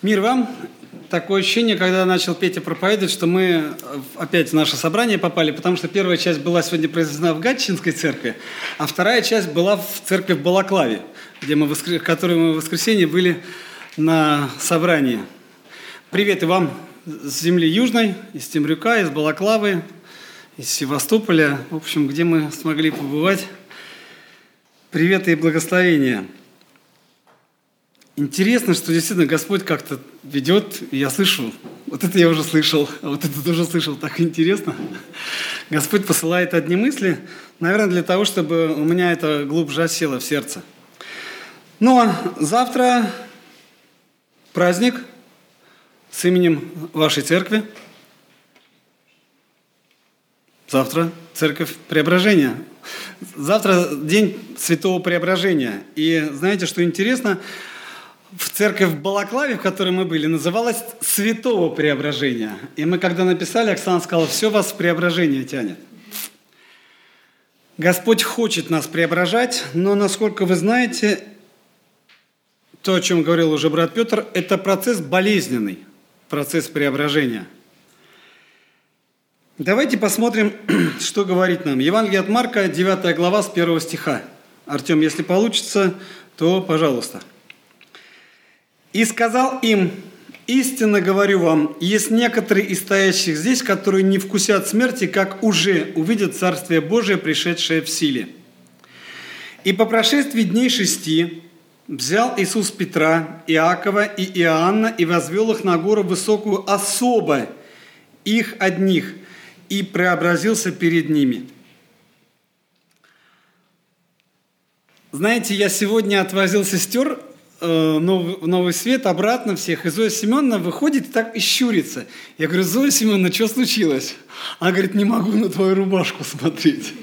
Мир вам. Такое ощущение, когда начал Петя проповедовать, что мы опять в наше собрание попали, потому что первая часть была сегодня произведена в Гатчинской церкви, а вторая часть была в церкви в Балаклаве, где мы, в которой мы в воскресенье были на собрании. Привет и вам с земли Южной, из Темрюка, из Балаклавы, из Севастополя, в общем, где мы смогли побывать. Привет и благословения. Интересно, что действительно Господь как-то ведет, и я слышу, вот это я уже слышал, а вот это тоже слышал, так интересно. Господь посылает одни мысли, наверное, для того, чтобы у меня это глубже осело в сердце. Ну а завтра праздник с именем вашей церкви. Завтра церковь Преображения. Завтра день Святого Преображения. И знаете, что интересно? В церковь в Балаклаве, в которой мы были, называлась Святого Преображения. И мы, когда написали, Оксана сказала, все вас в преображение тянет. Господь хочет нас преображать, но, насколько вы знаете, то, о чем говорил уже брат Петр, это процесс болезненный, процесс преображения. Давайте посмотрим, что говорит нам. Евангелие от Марка, 9 глава, с 1 стиха. Артем, если получится, то пожалуйста. И сказал им, истинно говорю вам, есть некоторые из стоящих здесь, которые не вкусят смерти, как уже увидят Царствие Божие, пришедшее в силе. И по прошествии дней шести взял Иисус Петра, Иакова и Иоанна и возвел их на гору высокую особо, их одних, и преобразился перед ними. Знаете, я сегодня отвозил сестер Э, новый, новый свет, обратно всех. И Зоя Семеновна выходит и так и щурится. Я говорю, Зоя Семеновна, что случилось? Она говорит, не могу на твою рубашку смотреть.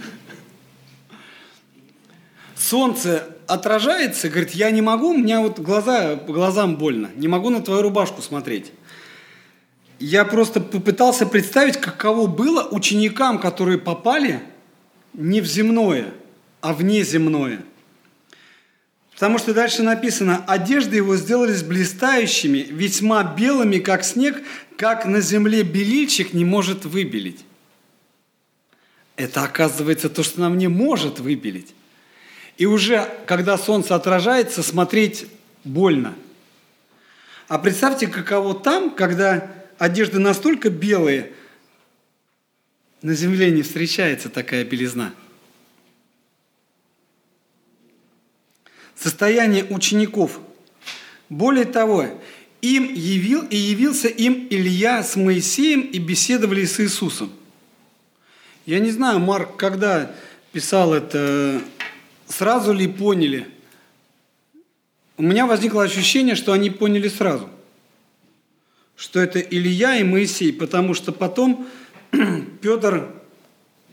Солнце отражается, говорит, я не могу, у меня вот глаза, глазам больно, не могу на твою рубашку смотреть. Я просто попытался представить, каково было ученикам, которые попали не в земное, а в неземное – Потому что дальше написано, одежды его сделались блистающими, весьма белыми, как снег, как на земле белильщик не может выбелить. Это оказывается то, что нам не может выбелить. И уже, когда солнце отражается, смотреть больно. А представьте, каково там, когда одежды настолько белые, на земле не встречается такая белизна – состояние учеников. Более того, им явил и явился им Илья с Моисеем и беседовали с Иисусом. Я не знаю, Марк, когда писал это, сразу ли поняли. У меня возникло ощущение, что они поняли сразу, что это Илья и Моисей, потому что потом Петр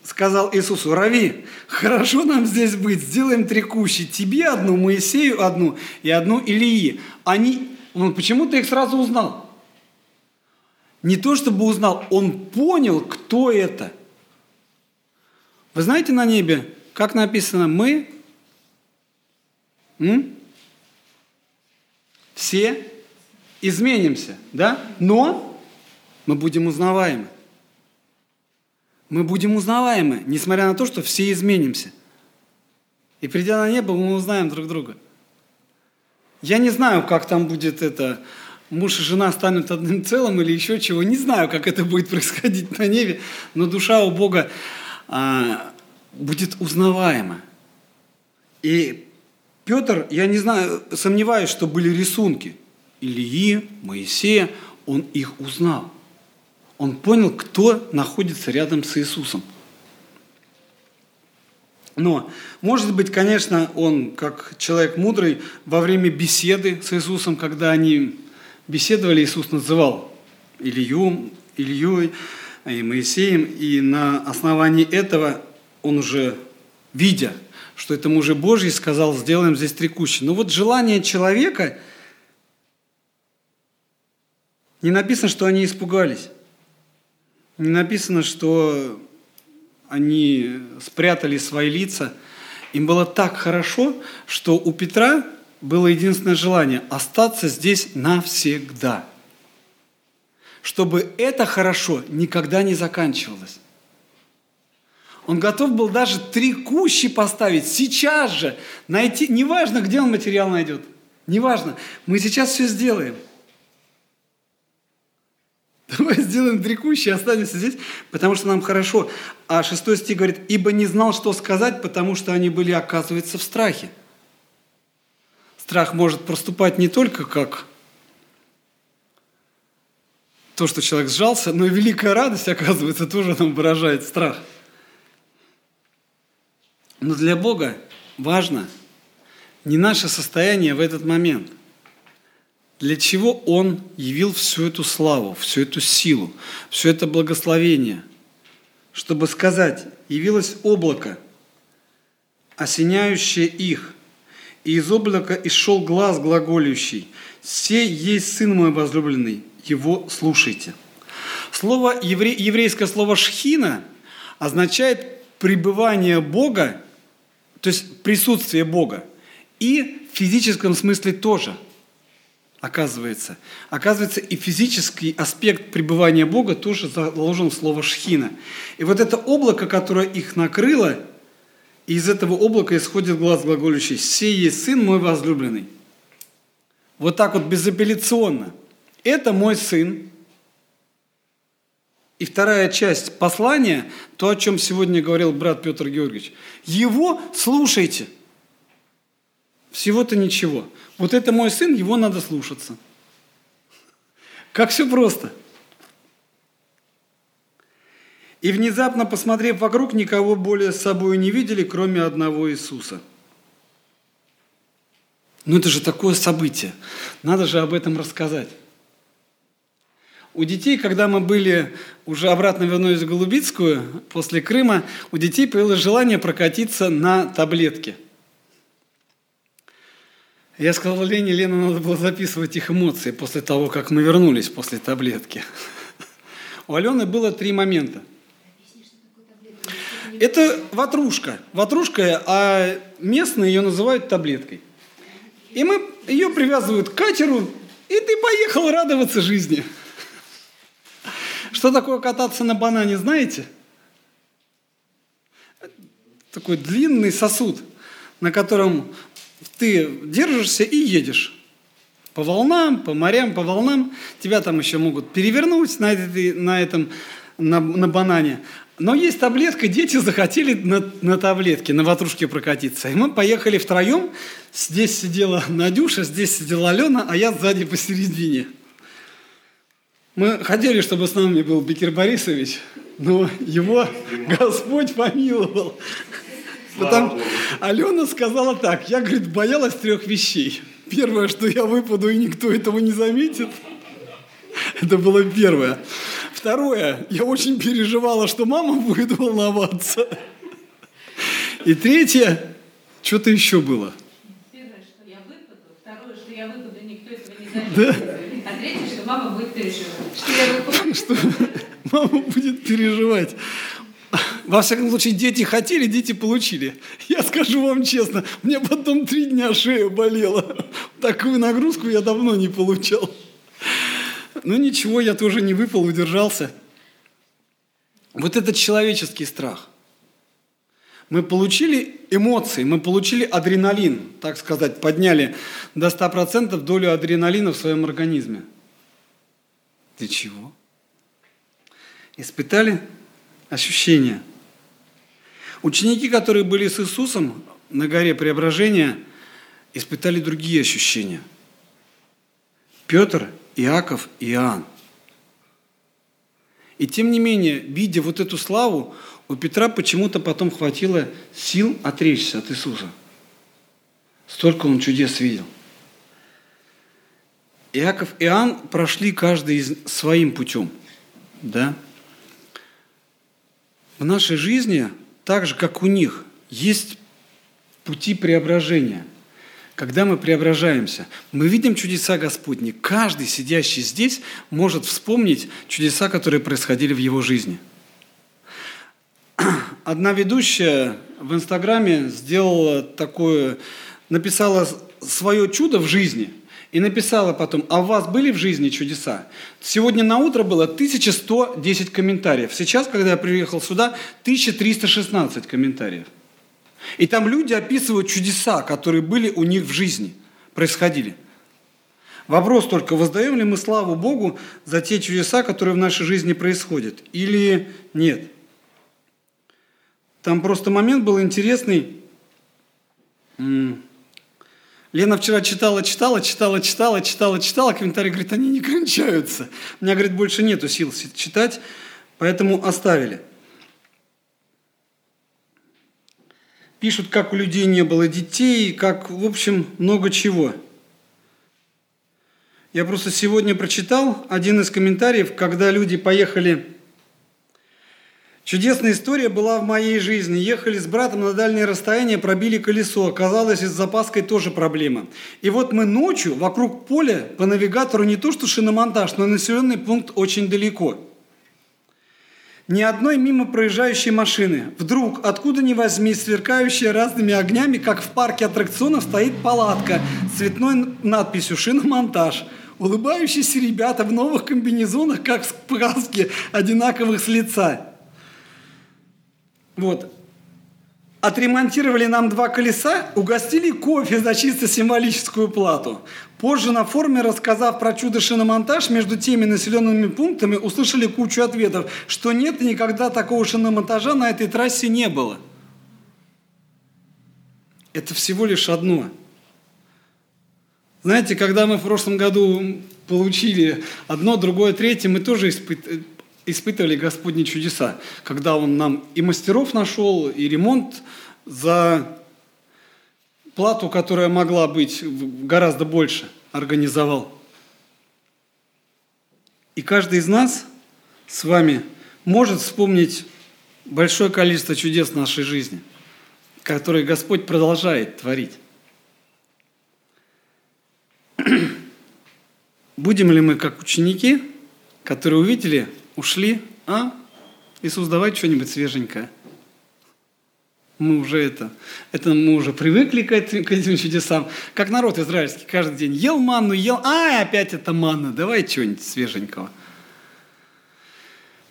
сказал Иисусу, Рави, хорошо нам здесь быть, сделаем три кущи, тебе одну, Моисею одну и одну Илии. Они, он почему-то их сразу узнал. Не то чтобы узнал, он понял, кто это. Вы знаете на небе, как написано, мы м? все изменимся, да? Но мы будем узнаваемы мы будем узнаваемы, несмотря на то, что все изменимся. И придя на небо, мы узнаем друг друга. Я не знаю, как там будет это, муж и жена станут одним целым или еще чего. Не знаю, как это будет происходить на небе, но душа у Бога а, будет узнаваема. И Петр, я не знаю, сомневаюсь, что были рисунки Ильи, Моисея, он их узнал. Он понял, кто находится рядом с Иисусом. Но, может быть, конечно, он, как человек мудрый, во время беседы с Иисусом, когда они беседовали, Иисус называл Илью, Илью и Моисеем, и на основании этого он уже, видя, что это мужи Божьи, сказал, сделаем здесь три кущи. Но вот желание человека, не написано, что они испугались написано, что они спрятали свои лица. Им было так хорошо, что у Петра было единственное желание – остаться здесь навсегда. Чтобы это хорошо никогда не заканчивалось. Он готов был даже три кущи поставить сейчас же, найти, неважно, где он материал найдет, неважно, мы сейчас все сделаем. Давай сделаем три останемся здесь, потому что нам хорошо. А шестой стих говорит, ибо не знал, что сказать, потому что они были, оказывается, в страхе. Страх может проступать не только как то, что человек сжался, но и великая радость, оказывается, тоже нам выражает страх – но для Бога важно не наше состояние в этот момент. Для чего Он явил всю эту славу, всю эту силу, все это благословение? Чтобы сказать, явилось облако, осеняющее их, и из облака исшел глаз глаголющий, «Сей есть Сын мой возлюбленный, его слушайте». Слово, еврейское слово «шхина» означает пребывание Бога то есть присутствие Бога. И в физическом смысле тоже, оказывается. Оказывается, и физический аспект пребывания Бога тоже заложен в слово «шхина». И вот это облако, которое их накрыло, и из этого облака исходит глаз глаголющий «Сей есть Сын мой возлюбленный». Вот так вот безапелляционно. Это мой сын, и вторая часть послания, то, о чем сегодня говорил брат Петр Георгиевич, его слушайте. Всего-то ничего. Вот это мой сын, его надо слушаться. Как все просто. И внезапно, посмотрев вокруг, никого более с собой не видели, кроме одного Иисуса. Ну это же такое событие. Надо же об этом рассказать. У детей, когда мы были, уже обратно вернулись в Голубицкую, после Крыма, у детей появилось желание прокатиться на таблетке. Я сказал Лене, Лена, надо было записывать их эмоции после того, как мы вернулись после таблетки. У Алены было три момента. Это ватрушка. Ватрушка, а местные ее называют таблеткой. И мы ее привязывают к катеру, и ты поехал радоваться жизни. Что такое кататься на банане, знаете? Такой длинный сосуд, на котором ты держишься и едешь. По волнам, по морям, по волнам. Тебя там еще могут перевернуть на, этой, на этом, на, на банане. Но есть таблетка, дети захотели на, на таблетке, на ватрушке прокатиться. И мы поехали втроем. Здесь сидела Надюша, здесь сидела Алена, а я сзади посередине. Мы хотели, чтобы с нами был Бекир Борисович, но его Господь помиловал. Потому Алена сказала так, я, говорит, боялась трех вещей. Первое, что я выпаду, и никто этого не заметит. Это было первое. Второе, я очень переживала, что мама будет волноваться. И третье, что-то еще было. Первое, что я выпаду. Второе, что я выпаду, никто этого не заметит. Да. А третье, что мама будет переживать. Что мама будет переживать. Во всяком случае, дети хотели, дети получили. Я скажу вам честно, мне потом три дня шея болела. Такую нагрузку я давно не получал. Но ничего, я тоже не выпал, удержался. Вот этот человеческий страх. Мы получили эмоции, мы получили адреналин, так сказать, подняли до 100% долю адреналина в своем организме. Для чего? Испытали ощущения. Ученики, которые были с Иисусом на горе Преображения, испытали другие ощущения. Петр, Иаков и Иоанн. И тем не менее, видя вот эту славу, у Петра почему-то потом хватило сил отречься от Иисуса. Столько он чудес видел – Иаков и Иоанн прошли каждый своим путем. Да? В нашей жизни, так же, как у них, есть пути преображения. Когда мы преображаемся, мы видим чудеса Господни. Каждый, сидящий здесь, может вспомнить чудеса, которые происходили в его жизни. Одна ведущая в Инстаграме сделала такое, написала свое чудо в жизни и написала потом, а у вас были в жизни чудеса? Сегодня на утро было 1110 комментариев. Сейчас, когда я приехал сюда, 1316 комментариев. И там люди описывают чудеса, которые были у них в жизни, происходили. Вопрос только, воздаем ли мы славу Богу за те чудеса, которые в нашей жизни происходят, или нет? Там просто момент был интересный. Лена вчера читала, читала, читала, читала, читала, читала, комментарии, говорит, они не кончаются. У меня, говорит, больше нету сил читать, поэтому оставили. Пишут, как у людей не было детей, как, в общем, много чего. Я просто сегодня прочитал один из комментариев, когда люди поехали Чудесная история была в моей жизни. Ехали с братом на дальнее расстояние, пробили колесо. Оказалось, и с запаской тоже проблема. И вот мы ночью вокруг поля по навигатору не то что шиномонтаж, но населенный пункт очень далеко. Ни одной мимо проезжающей машины. Вдруг, откуда ни возьми, сверкающая разными огнями, как в парке аттракционов, стоит палатка с цветной надписью «Шиномонтаж». Улыбающиеся ребята в новых комбинезонах, как в сказке, одинаковых с лица – вот. Отремонтировали нам два колеса, угостили кофе за чисто символическую плату. Позже на форуме, рассказав про чудо шиномонтаж, между теми населенными пунктами услышали кучу ответов, что нет и никогда такого шиномонтажа на этой трассе не было. Это всего лишь одно. Знаете, когда мы в прошлом году получили одно, другое, третье, мы тоже испытали испытывали Господни чудеса, когда Он нам и мастеров нашел, и ремонт за плату, которая могла быть гораздо больше, организовал. И каждый из нас с вами может вспомнить большое количество чудес нашей жизни, которые Господь продолжает творить. Будем ли мы как ученики, которые увидели ушли, а, Иисус, давай что-нибудь свеженькое. Мы уже это, это мы уже привыкли к этим, к этим чудесам. Как народ израильский каждый день ел манну, ел, а, опять это манна, давай что-нибудь свеженького.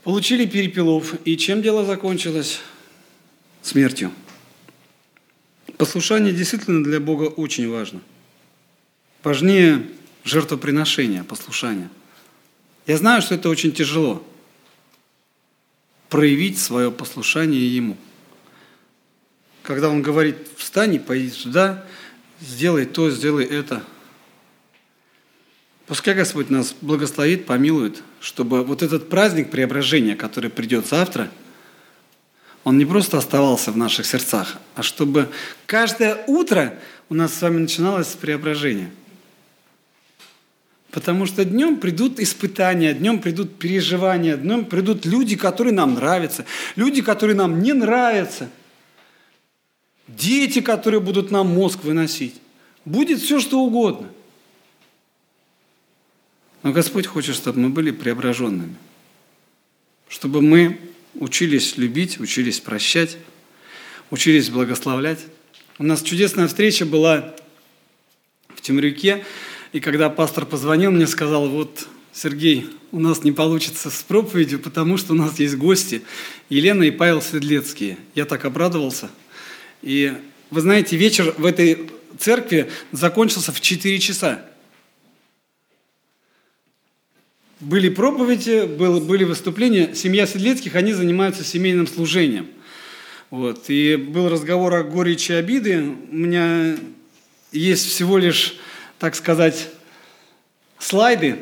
Получили перепелов, и чем дело закончилось? Смертью. Послушание действительно для Бога очень важно. Важнее жертвоприношения, послушания. Я знаю, что это очень тяжело проявить свое послушание Ему. Когда Он говорит, встань и пойди сюда, сделай то, сделай это. Пускай Господь нас благословит, помилует, чтобы вот этот праздник преображения, который придет завтра, он не просто оставался в наших сердцах, а чтобы каждое утро у нас с вами начиналось с преображения – Потому что днем придут испытания, днем придут переживания, днем придут люди, которые нам нравятся, люди, которые нам не нравятся, дети, которые будут нам мозг выносить. Будет все, что угодно. Но Господь хочет, чтобы мы были преображенными, чтобы мы учились любить, учились прощать, учились благословлять. У нас чудесная встреча была в Темрюке, и когда пастор позвонил, мне сказал, вот, Сергей, у нас не получится с проповедью, потому что у нас есть гости, Елена и Павел Светлецкие. Я так обрадовался. И вы знаете, вечер в этой церкви закончился в 4 часа. Были проповеди, были выступления. Семья Седлецких, они занимаются семейным служением. Вот. И был разговор о горечи обиды. У меня есть всего лишь так сказать, слайды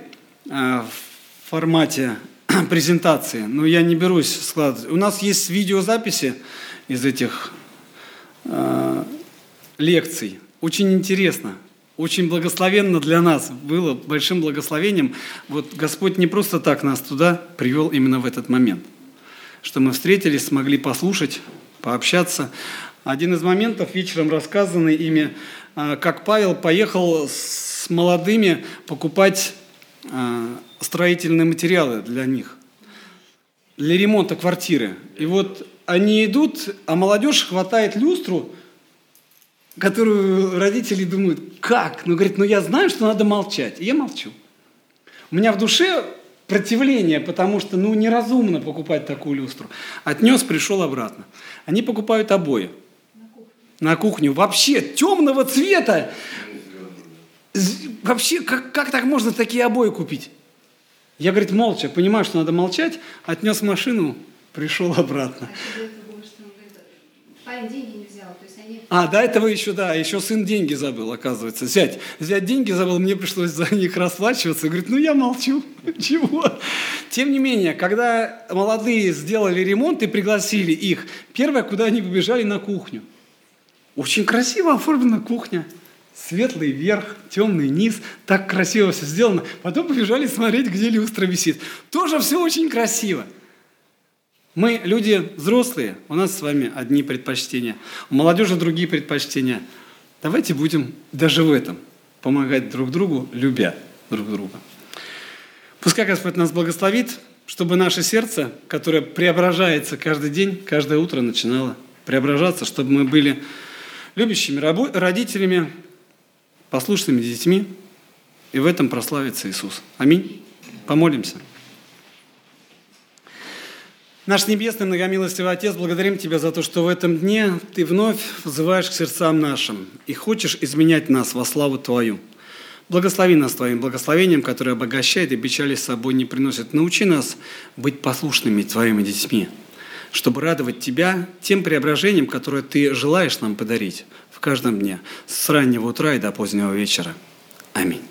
э, в формате презентации, но я не берусь складывать. У нас есть видеозаписи из этих э, лекций. Очень интересно, очень благословенно для нас было, большим благословением. Вот Господь не просто так нас туда привел именно в этот момент, что мы встретились, смогли послушать, пообщаться. Один из моментов вечером рассказанный ими а, как Павел поехал с молодыми покупать а, строительные материалы для них, для ремонта квартиры. И вот они идут, а молодежь хватает люстру, которую родители думают, как? Ну, говорит, ну я знаю, что надо молчать. И я молчу. У меня в душе противление, потому что, ну, неразумно покупать такую люстру. Отнес, пришел обратно. Они покупают обои. На кухню. Вообще темного цвета. Вообще, как, как так можно такие обои купить? Я, говорит, молча, понимаю, что надо молчать, отнес машину, пришел обратно. А. А, до этого еще, да, еще сын деньги забыл, оказывается. Взять, взять деньги забыл, мне пришлось за них расплачиваться. Говорит, ну я молчу, чего? Тем не менее, когда молодые сделали ремонт и пригласили их, первое, куда они побежали, на кухню. Очень красиво оформлена кухня. Светлый верх, темный низ, так красиво все сделано. Потом побежали смотреть, где люстра висит. Тоже все очень красиво. Мы люди взрослые, у нас с вами одни предпочтения, у молодежи другие предпочтения. Давайте будем даже в этом помогать друг другу, любя друг друга. Пускай Господь нас благословит, чтобы наше сердце, которое преображается каждый день, каждое утро начинало преображаться, чтобы мы были любящими родителями, послушными детьми, и в этом прославится Иисус. Аминь. Помолимся. Наш Небесный Многомилостивый Отец, благодарим Тебя за то, что в этом дне Ты вновь взываешь к сердцам нашим и хочешь изменять нас во славу Твою. Благослови нас Твоим благословением, которое обогащает и печали с собой не приносит. Научи нас быть послушными Твоими детьми, чтобы радовать Тебя тем преображением, которое Ты желаешь нам подарить в каждом дне, с раннего утра и до позднего вечера. Аминь.